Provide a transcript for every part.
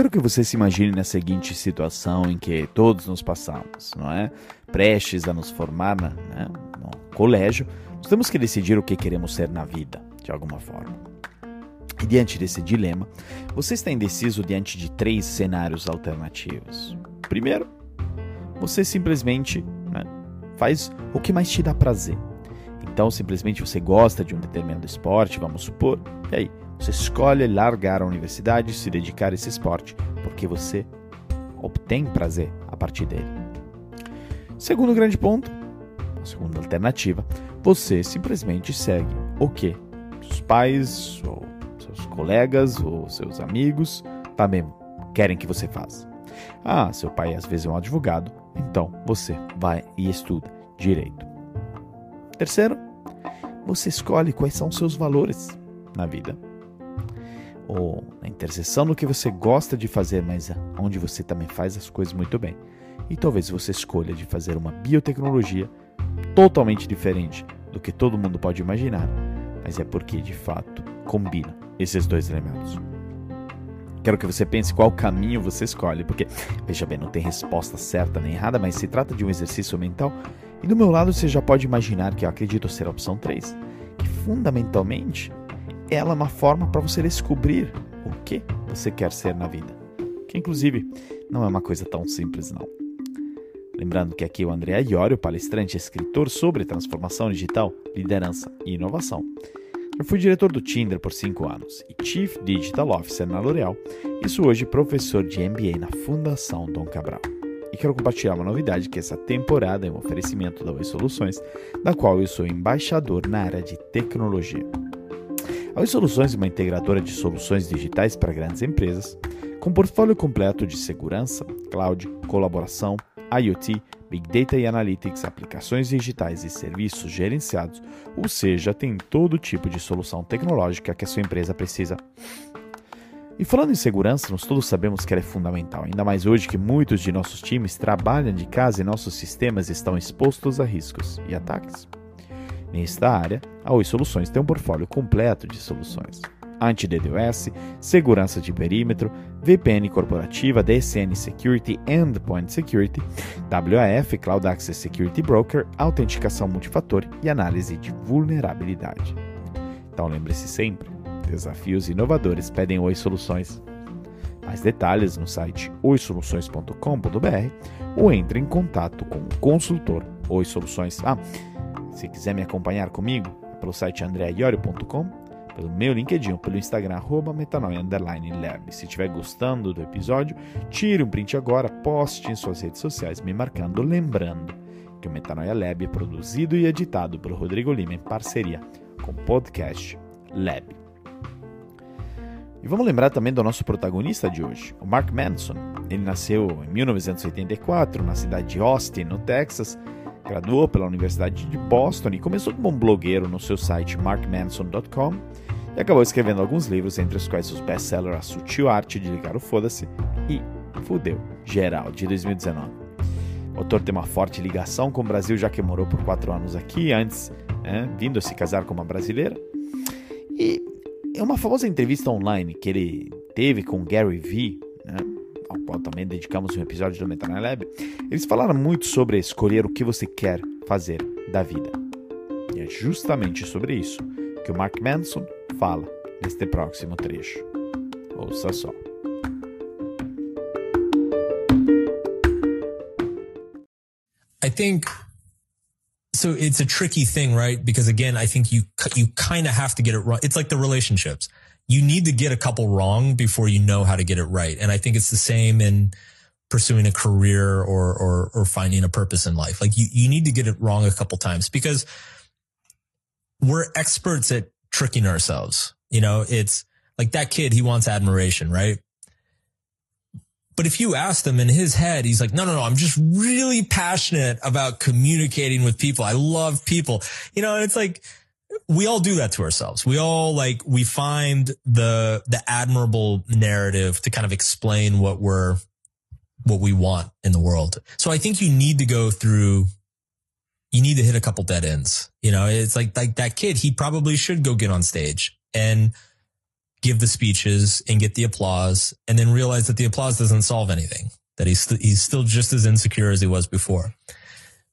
quero que você se imagine na seguinte situação em que todos nos passamos, não é? Prestes a nos formar na, né, no colégio, nós temos que decidir o que queremos ser na vida, de alguma forma. E diante desse dilema, você está indeciso diante de três cenários alternativos. Primeiro, você simplesmente né, faz o que mais te dá prazer. Então, simplesmente você gosta de um determinado esporte, vamos supor, e aí você escolhe largar a universidade e se dedicar a esse esporte porque você obtém prazer a partir dele. Segundo grande ponto, a segunda alternativa, você simplesmente segue o que os pais ou seus colegas ou seus amigos também querem que você faça. Ah, seu pai às vezes é um advogado, então você vai e estuda direito. Terceiro, você escolhe quais são seus valores na vida. Ou na interseção do que você gosta de fazer, mas onde você também faz as coisas muito bem. E talvez você escolha de fazer uma biotecnologia totalmente diferente do que todo mundo pode imaginar, mas é porque de fato combina esses dois elementos. Quero que você pense qual caminho você escolhe, porque, veja bem, não tem resposta certa nem errada, mas se trata de um exercício mental. E do meu lado você já pode imaginar que eu acredito ser a opção 3, que fundamentalmente ela é uma forma para você descobrir o que você quer ser na vida. Que inclusive não é uma coisa tão simples não. Lembrando que aqui é o André Iorio, palestrante e escritor sobre transformação digital, liderança e inovação. Eu fui diretor do Tinder por 5 anos e Chief Digital Officer na L'Oréal e sou hoje professor de MBA na Fundação Dom Cabral. E quero compartilhar uma novidade que essa temporada é um oferecimento da Oi Soluções, da qual eu sou embaixador na área de tecnologia. A Oi Soluções é uma integradora de soluções digitais para grandes empresas, com portfólio completo de segurança, cloud, colaboração, IoT, Big Data e Analytics, aplicações digitais e serviços gerenciados, ou seja, tem todo tipo de solução tecnológica que a sua empresa precisa. E falando em segurança, nós todos sabemos que ela é fundamental, ainda mais hoje que muitos de nossos times trabalham de casa e nossos sistemas estão expostos a riscos e ataques. Nesta área, a Oi Soluções tem um portfólio completo de soluções anti-DDoS, segurança de perímetro, VPN corporativa, DSN Security Endpoint Security, WAF Cloud Access Security Broker, autenticação multifator e análise de vulnerabilidade. Então lembre-se sempre, desafios inovadores pedem Oi Soluções. Mais detalhes no site oisoluções.com.br ou entre em contato com o consultor Oi Soluções. Ah, se quiser me acompanhar comigo, é pelo site andreaiorio.com pelo meu LinkedIn pelo Instagram, metanoia_lab. Se estiver gostando do episódio, tire um print agora, poste em suas redes sociais, me marcando, lembrando que o Metanoia Lab é produzido e editado pelo Rodrigo Lima em parceria com o podcast Lab. E vamos lembrar também do nosso protagonista de hoje, o Mark Manson. Ele nasceu em 1984 na cidade de Austin, no Texas, graduou pela Universidade de Boston e começou como um blogueiro no seu site markmanson.com e acabou escrevendo alguns livros, entre os quais os best-sellers A Sutil Arte de Ligar o Foda-se e Fudeu, Geral, de 2019. O autor tem uma forte ligação com o Brasil, já que morou por quatro anos aqui, antes né, vindo a se casar com uma brasileira. E é uma famosa entrevista online que ele teve com Gary Vee, qual também dedicamos um episódio do Metanoia Lab, eles falaram muito sobre escolher o que você quer fazer da vida. E é justamente sobre isso que o Mark Manson fala neste próximo trecho. Ouça só. I think so it's a tricky thing, right? Because again, I think you you kind of have to get it right. It's like the relationships. You need to get a couple wrong before you know how to get it right. And I think it's the same in pursuing a career or or or finding a purpose in life. Like you you need to get it wrong a couple times because we're experts at tricking ourselves. You know, it's like that kid, he wants admiration, right? But if you ask him in his head, he's like, no, no, no, I'm just really passionate about communicating with people. I love people. You know, it's like, we all do that to ourselves. We all like, we find the, the admirable narrative to kind of explain what we're, what we want in the world. So I think you need to go through you need to hit a couple dead ends. You know, it's like, like that kid, he probably should go get on stage and give the speeches and get the applause and then realize that the applause doesn't solve anything, that he's, st- he's still just as insecure as he was before.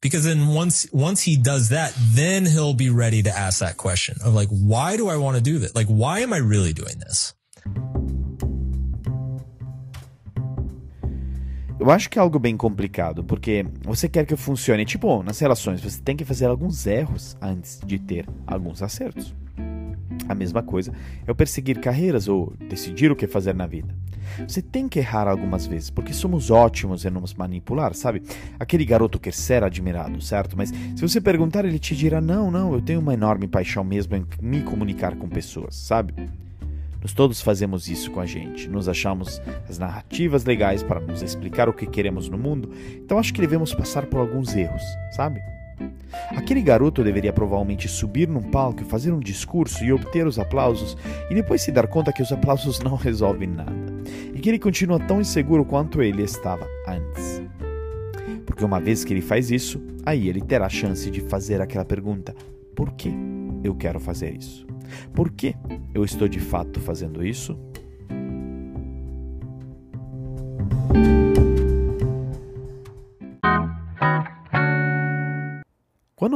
Because then once, once he does that, then he'll be ready to ask that question of like, why do I want to do this? Like, why am I really doing this? Eu acho que é algo bem complicado, porque você quer que funcione. Tipo, nas relações, você tem que fazer alguns erros antes de ter alguns acertos. A mesma coisa é o perseguir carreiras ou decidir o que fazer na vida. Você tem que errar algumas vezes, porque somos ótimos em nos manipular, sabe? Aquele garoto quer ser admirado, certo? Mas se você perguntar, ele te dirá: não, não, eu tenho uma enorme paixão mesmo em me comunicar com pessoas, sabe? Nós todos fazemos isso com a gente. Nos achamos as narrativas legais para nos explicar o que queremos no mundo, então acho que devemos passar por alguns erros, sabe? Aquele garoto deveria provavelmente subir num palco fazer um discurso e obter os aplausos, e depois se dar conta que os aplausos não resolvem nada, e que ele continua tão inseguro quanto ele estava antes. Porque uma vez que ele faz isso, aí ele terá a chance de fazer aquela pergunta: por que eu quero fazer isso? Por que eu estou de fato fazendo isso?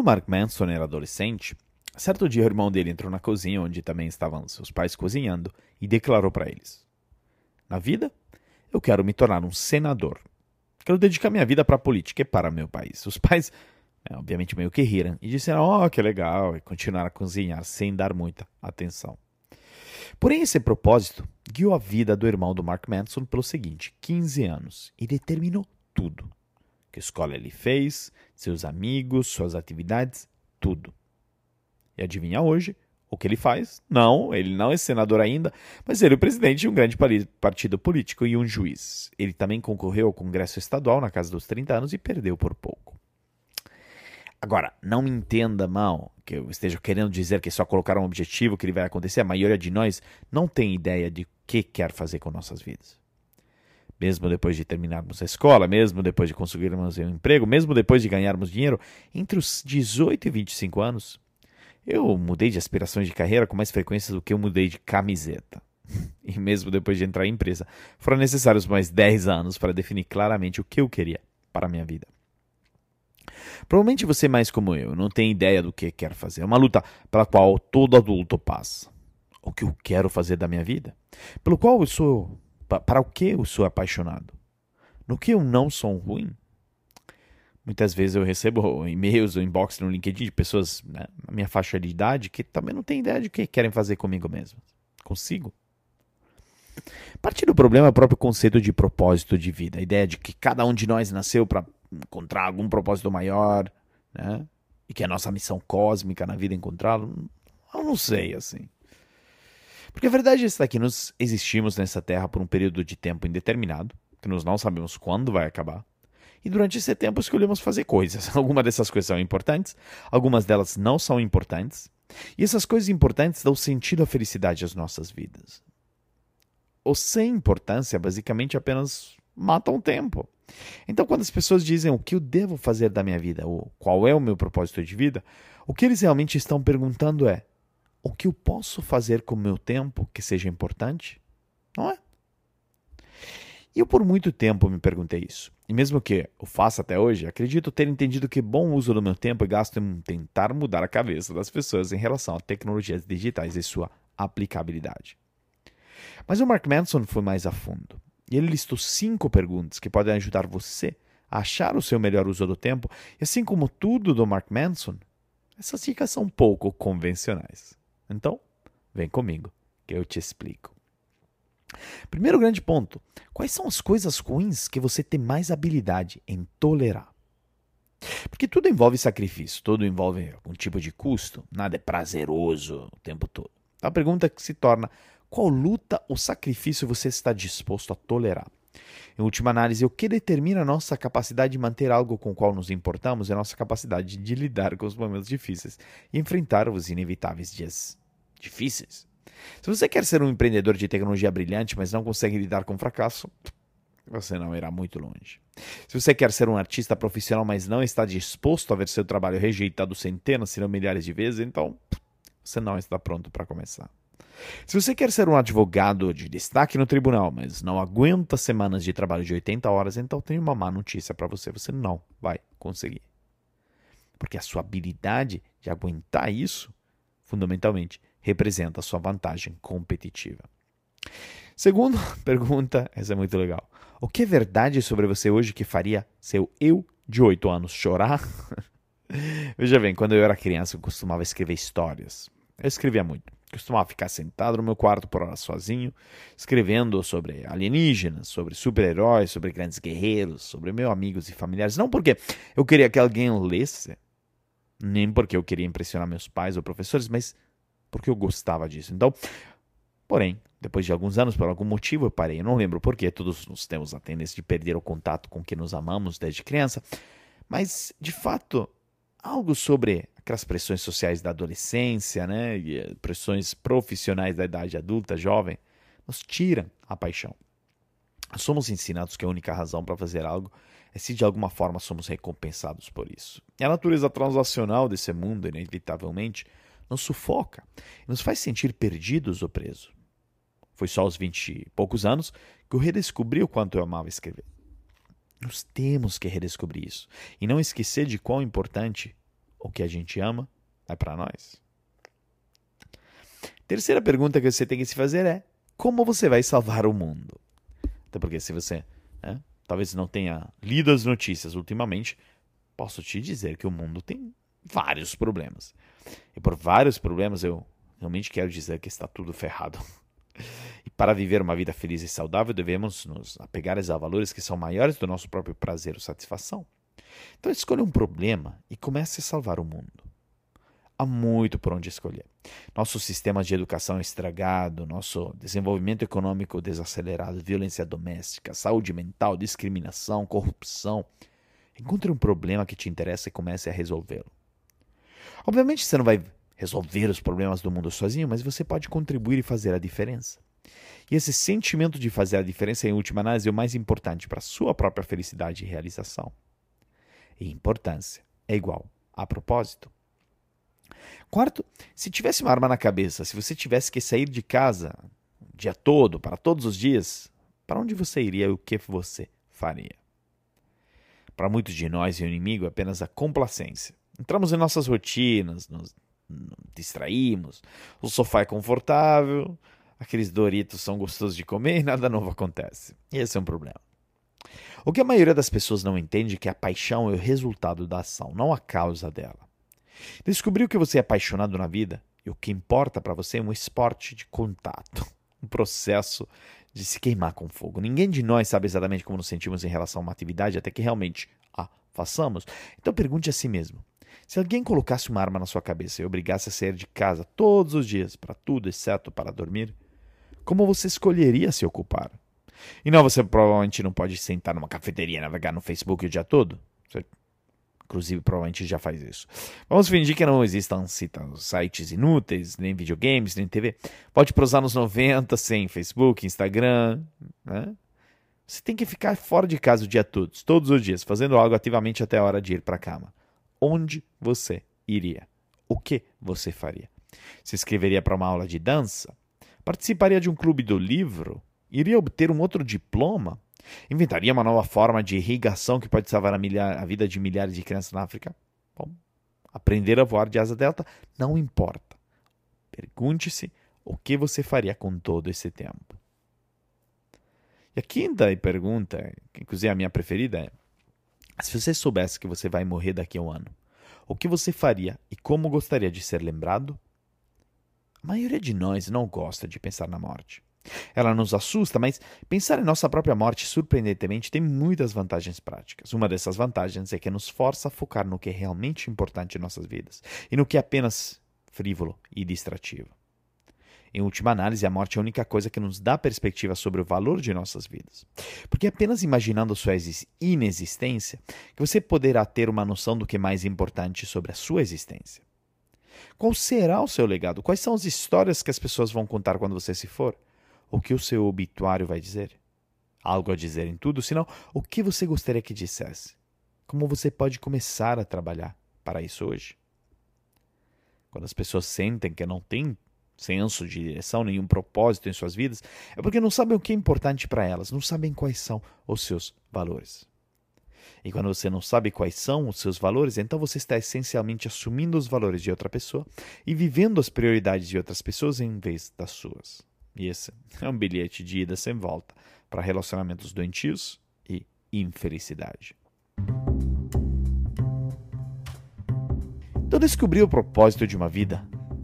Quando Mark Manson era adolescente, certo dia o irmão dele entrou na cozinha onde também estavam seus pais cozinhando e declarou para eles: Na vida, eu quero me tornar um senador. Quero dedicar minha vida para a política e para meu país. Os pais é, obviamente meio que riram, e disseram, oh, que legal, e continuaram a cozinhar sem dar muita atenção. Porém, esse propósito guiou a vida do irmão do Mark Manson pelo seguinte 15 anos e determinou tudo. Que escola ele fez, seus amigos, suas atividades, tudo. E adivinha hoje o que ele faz? Não, ele não é senador ainda, mas ele é o presidente de um grande partido político e um juiz. Ele também concorreu ao Congresso Estadual na casa dos 30 anos e perdeu por pouco. Agora, não me entenda mal que eu esteja querendo dizer que é só colocar um objetivo que ele vai acontecer. A maioria de nós não tem ideia de o que quer fazer com nossas vidas. Mesmo depois de terminarmos a escola, mesmo depois de conseguirmos um emprego, mesmo depois de ganharmos dinheiro, entre os 18 e 25 anos, eu mudei de aspirações de carreira com mais frequência do que eu mudei de camiseta. E mesmo depois de entrar em empresa, foram necessários mais 10 anos para definir claramente o que eu queria para a minha vida. Provavelmente você, mais como eu, não tem ideia do que quer fazer. É uma luta pela qual todo adulto passa. O que eu quero fazer da minha vida? Pelo qual eu sou. Para o que eu sou apaixonado? No que eu não sou ruim? Muitas vezes eu recebo e-mails ou inbox no LinkedIn de pessoas né, na minha faixa de idade que também não têm ideia de o que querem fazer comigo mesmo. Consigo? Parte do problema é o próprio conceito de propósito de vida, a ideia de que cada um de nós nasceu para encontrar algum propósito maior, né? E que é a nossa missão cósmica na vida encontrá-lo. Eu não sei, assim. Porque a verdade é esta que nós existimos nessa terra por um período de tempo indeterminado, que nós não sabemos quando vai acabar. E durante esse tempo escolhemos fazer coisas. Algumas dessas coisas são importantes, algumas delas não são importantes. E essas coisas importantes dão sentido à felicidade às nossas vidas. Ou sem importância, basicamente apenas matam tempo. Então, quando as pessoas dizem o que eu devo fazer da minha vida, ou qual é o meu propósito de vida, o que eles realmente estão perguntando é: o que eu posso fazer com o meu tempo que seja importante? Não é? E eu por muito tempo me perguntei isso. E mesmo que eu faça até hoje, acredito ter entendido que bom uso do meu tempo é gasto em tentar mudar a cabeça das pessoas em relação a tecnologias digitais e sua aplicabilidade. Mas o Mark Manson foi mais a fundo. E ele listou cinco perguntas que podem ajudar você a achar o seu melhor uso do tempo, e assim como tudo do Mark Manson, essas dicas são pouco convencionais. Então, vem comigo, que eu te explico. Primeiro grande ponto: quais são as coisas ruins que você tem mais habilidade em tolerar? Porque tudo envolve sacrifício, tudo envolve algum tipo de custo, nada é prazeroso o tempo todo. Então a pergunta que se torna qual luta ou sacrifício você está disposto a tolerar? Em última análise, o que determina a nossa capacidade de manter algo com o qual nos importamos é a nossa capacidade de lidar com os momentos difíceis e enfrentar os inevitáveis dias difíceis. Se você quer ser um empreendedor de tecnologia brilhante, mas não consegue lidar com fracasso, você não irá muito longe. Se você quer ser um artista profissional, mas não está disposto a ver seu trabalho rejeitado centenas, se não milhares de vezes, então você não está pronto para começar. Se você quer ser um advogado de destaque no tribunal, mas não aguenta semanas de trabalho de 80 horas, então tenho uma má notícia para você: você não vai conseguir. Porque a sua habilidade de aguentar isso, fundamentalmente, representa a sua vantagem competitiva. Segunda pergunta, essa é muito legal. O que é verdade sobre você hoje que faria seu eu de 8 anos chorar? Veja bem, quando eu era criança, eu costumava escrever histórias. Eu escrevia muito. Costumava ficar sentado no meu quarto por horas sozinho, escrevendo sobre alienígenas, sobre super-heróis, sobre grandes guerreiros, sobre meus amigos e familiares. Não porque eu queria que alguém lesse, nem porque eu queria impressionar meus pais ou professores, mas porque eu gostava disso. Então, porém, depois de alguns anos, por algum motivo, eu parei. Eu não lembro porquê, todos nós temos a tendência de perder o contato com quem nos amamos desde criança. Mas, de fato, algo sobre aquelas pressões sociais da adolescência, né, e eh, pressões profissionais da idade adulta, jovem, nos tiram a paixão. Somos ensinados que a única razão para fazer algo se de alguma forma somos recompensados por isso. E a natureza transacional desse mundo, inevitavelmente, nos sufoca nos faz sentir perdidos ou presos. Foi só aos vinte e poucos anos que eu redescobri o quanto eu amava escrever. Nós temos que redescobrir isso e não esquecer de quão importante o que a gente ama é para nós. Terceira pergunta que você tem que se fazer é: como você vai salvar o mundo? Até porque se você né, talvez não tenha lido as notícias ultimamente, posso te dizer que o mundo tem vários problemas. E por vários problemas eu realmente quero dizer que está tudo ferrado. E para viver uma vida feliz e saudável, devemos nos apegar a valores que são maiores do nosso próprio prazer ou satisfação. Então escolha um problema e comece a salvar o mundo. Há muito por onde escolher. Nosso sistema de educação é estragado, nosso desenvolvimento econômico desacelerado, violência doméstica, saúde mental, discriminação, corrupção. Encontre um problema que te interessa e comece a resolvê-lo. Obviamente você não vai resolver os problemas do mundo sozinho, mas você pode contribuir e fazer a diferença. E esse sentimento de fazer a diferença, em última análise, é o mais importante para a sua própria felicidade e realização. E importância é igual a propósito. Quarto, se tivesse uma arma na cabeça, se você tivesse que sair de casa o dia todo, para todos os dias, para onde você iria e o que você faria? Para muitos de nós, o inimigo é apenas a complacência. Entramos em nossas rotinas, nos distraímos, o sofá é confortável, aqueles Doritos são gostosos de comer e nada novo acontece. E esse é um problema. O que a maioria das pessoas não entende é que a paixão é o resultado da ação, não a causa dela. Descobriu que você é apaixonado na vida e o que importa para você é um esporte de contato, um processo de se queimar com fogo. Ninguém de nós sabe exatamente como nos sentimos em relação a uma atividade até que realmente a façamos. Então pergunte a si mesmo: se alguém colocasse uma arma na sua cabeça e obrigasse a sair de casa todos os dias para tudo exceto para dormir, como você escolheria se ocupar? E não, você provavelmente não pode sentar numa cafeteria e navegar no Facebook o dia todo. Você, inclusive, provavelmente já faz isso. Vamos fingir que não existam sites inúteis, nem videogames, nem TV. Pode prosar nos 90 sem Facebook, Instagram, né? Você tem que ficar fora de casa o dia todo, todos os dias, fazendo algo ativamente até a hora de ir para a cama onde você iria? O que você faria? Se inscreveria para uma aula de dança? Participaria de um clube do livro? Iria obter um outro diploma? Inventaria uma nova forma de irrigação que pode salvar a, milhar, a vida de milhares de crianças na África? Bom, aprender a voar de asa delta não importa. Pergunte-se o que você faria com todo esse tempo. E a quinta pergunta, que inclusive a minha preferida, é: se você soubesse que você vai morrer daqui a um ano, o que você faria e como gostaria de ser lembrado? A maioria de nós não gosta de pensar na morte. Ela nos assusta, mas pensar em nossa própria morte, surpreendentemente, tem muitas vantagens práticas. Uma dessas vantagens é que nos força a focar no que é realmente importante em nossas vidas e no que é apenas frívolo e distrativo. Em última análise, a morte é a única coisa que nos dá perspectiva sobre o valor de nossas vidas. Porque apenas imaginando sua inexistência que você poderá ter uma noção do que é mais importante sobre a sua existência. Qual será o seu legado? Quais são as histórias que as pessoas vão contar quando você se for? O que o seu obituário vai dizer? Algo a dizer em tudo, senão o que você gostaria que dissesse? Como você pode começar a trabalhar para isso hoje? Quando as pessoas sentem que não têm senso de direção, nenhum propósito em suas vidas, é porque não sabem o que é importante para elas, não sabem quais são os seus valores. E quando você não sabe quais são os seus valores, então você está essencialmente assumindo os valores de outra pessoa e vivendo as prioridades de outras pessoas em vez das suas. E esse é um bilhete de ida sem volta para relacionamentos doentios e infelicidade. Então, descobrir o propósito de uma vida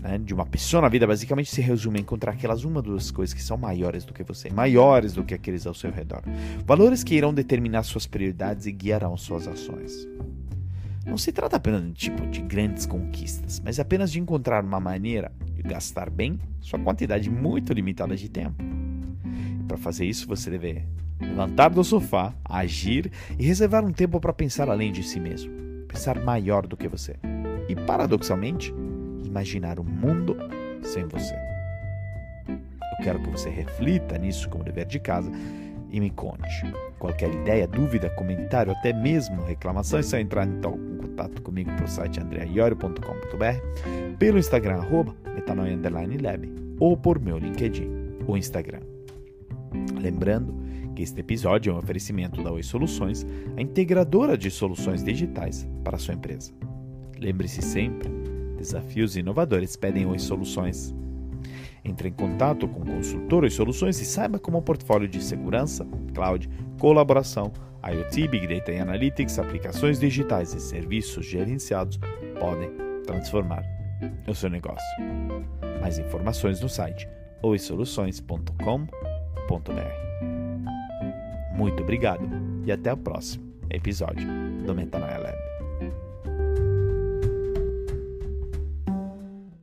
né, de uma pessoa na vida basicamente se resume a encontrar aquelas uma duas coisas que são maiores do que você, maiores do que aqueles ao seu redor. Valores que irão determinar suas prioridades e guiarão suas ações. Não se trata apenas de tipo de grandes conquistas, mas apenas de encontrar uma maneira de gastar bem sua quantidade muito limitada de tempo. Para fazer isso, você deve levantar do sofá, agir e reservar um tempo para pensar além de si mesmo, pensar maior do que você. E paradoxalmente, imaginar um mundo sem você. Eu quero que você reflita nisso como dever de casa e me conte. Qualquer ideia, dúvida, comentário, até mesmo reclamação, é só entrar então, em contato comigo pelo site andreaiorio.com.br, pelo Instagram, arroba, metanoia_lab, ou por meu LinkedIn, o Instagram. Lembrando que este episódio é um oferecimento da Oi Soluções, a integradora de soluções digitais para a sua empresa. Lembre-se sempre Desafios inovadores pedem Oi Soluções. Entre em contato com o consultor Oi Soluções e saiba como o portfólio de segurança, cloud, colaboração, IoT, Big Data e Analytics, aplicações digitais e serviços gerenciados podem transformar o seu negócio. Mais informações no site oisoluções.com.br. Muito obrigado e até o próximo episódio do Metanoia Lab.